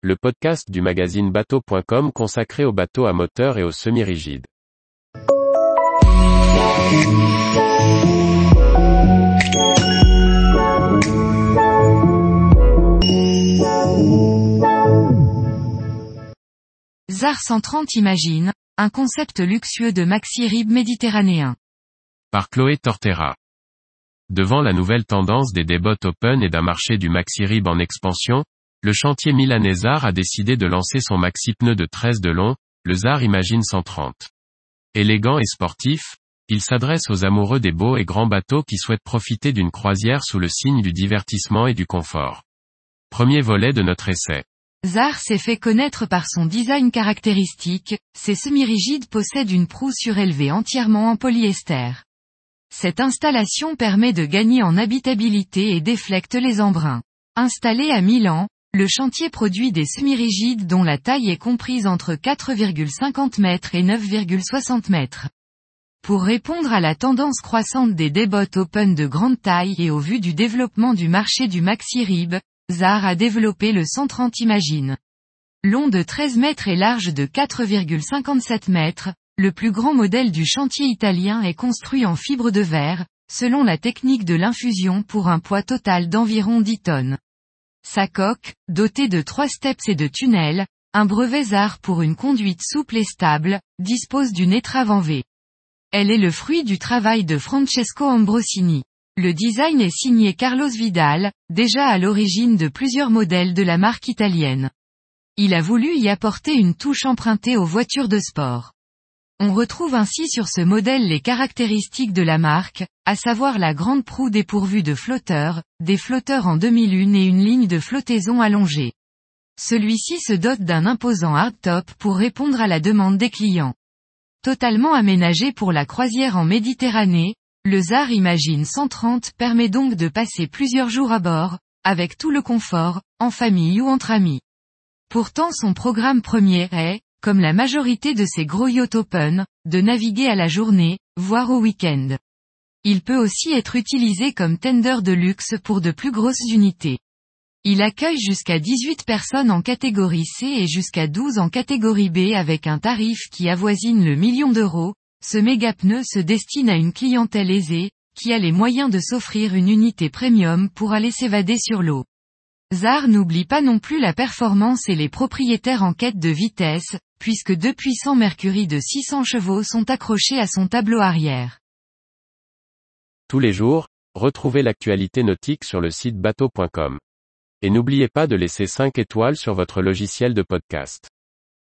le podcast du magazine bateau.com consacré aux bateaux à moteur et aux semi-rigides. ZAR 130 Imagine, un concept luxueux de maxi-rib méditerranéen. Par Chloé Tortera. Devant la nouvelle tendance des débottes open et d'un marché du maxi-rib en expansion, le chantier milanais ZAR a décidé de lancer son maxi-pneu de 13 de long, le ZAR Imagine 130. Élégant et sportif, il s'adresse aux amoureux des beaux et grands bateaux qui souhaitent profiter d'une croisière sous le signe du divertissement et du confort. Premier volet de notre essai. ZAR s'est fait connaître par son design caractéristique, ses semi-rigides possèdent une proue surélevée entièrement en polyester. Cette installation permet de gagner en habitabilité et déflecte les embruns. Installé à Milan, le chantier produit des semi-rigides dont la taille est comprise entre 4,50 mètres et 9,60 mètres. Pour répondre à la tendance croissante des débottes open de grande taille et au vu du développement du marché du maxi-rib, ZAR a développé le 130 Imagine. Long de 13 mètres et large de 4,57 mètres, le plus grand modèle du chantier italien est construit en fibre de verre, selon la technique de l'infusion pour un poids total d'environ 10 tonnes. Sa coque, dotée de trois steps et de tunnels, un brevet ZAR pour une conduite souple et stable, dispose d'une étrave en V. Elle est le fruit du travail de Francesco Ambrosini. Le design est signé Carlos Vidal, déjà à l'origine de plusieurs modèles de la marque italienne. Il a voulu y apporter une touche empruntée aux voitures de sport. On retrouve ainsi sur ce modèle les caractéristiques de la marque, à savoir la grande proue dépourvue de flotteurs, des flotteurs en demi-lune et une ligne de flottaison allongée. Celui-ci se dote d'un imposant hardtop pour répondre à la demande des clients. Totalement aménagé pour la croisière en Méditerranée, le ZAR Imagine 130 permet donc de passer plusieurs jours à bord, avec tout le confort, en famille ou entre amis. Pourtant son programme premier est, comme la majorité de ces gros yachts open, de naviguer à la journée, voire au week-end. Il peut aussi être utilisé comme tender de luxe pour de plus grosses unités. Il accueille jusqu'à 18 personnes en catégorie C et jusqu'à 12 en catégorie B avec un tarif qui avoisine le million d'euros, ce méga pneu se destine à une clientèle aisée, qui a les moyens de s'offrir une unité premium pour aller s'évader sur l'eau. ZAR n'oublie pas non plus la performance et les propriétaires en quête de vitesse, puisque deux puissants Mercury de 600 chevaux sont accrochés à son tableau arrière. Tous les jours, retrouvez l'actualité nautique sur le site bateau.com. Et n'oubliez pas de laisser 5 étoiles sur votre logiciel de podcast.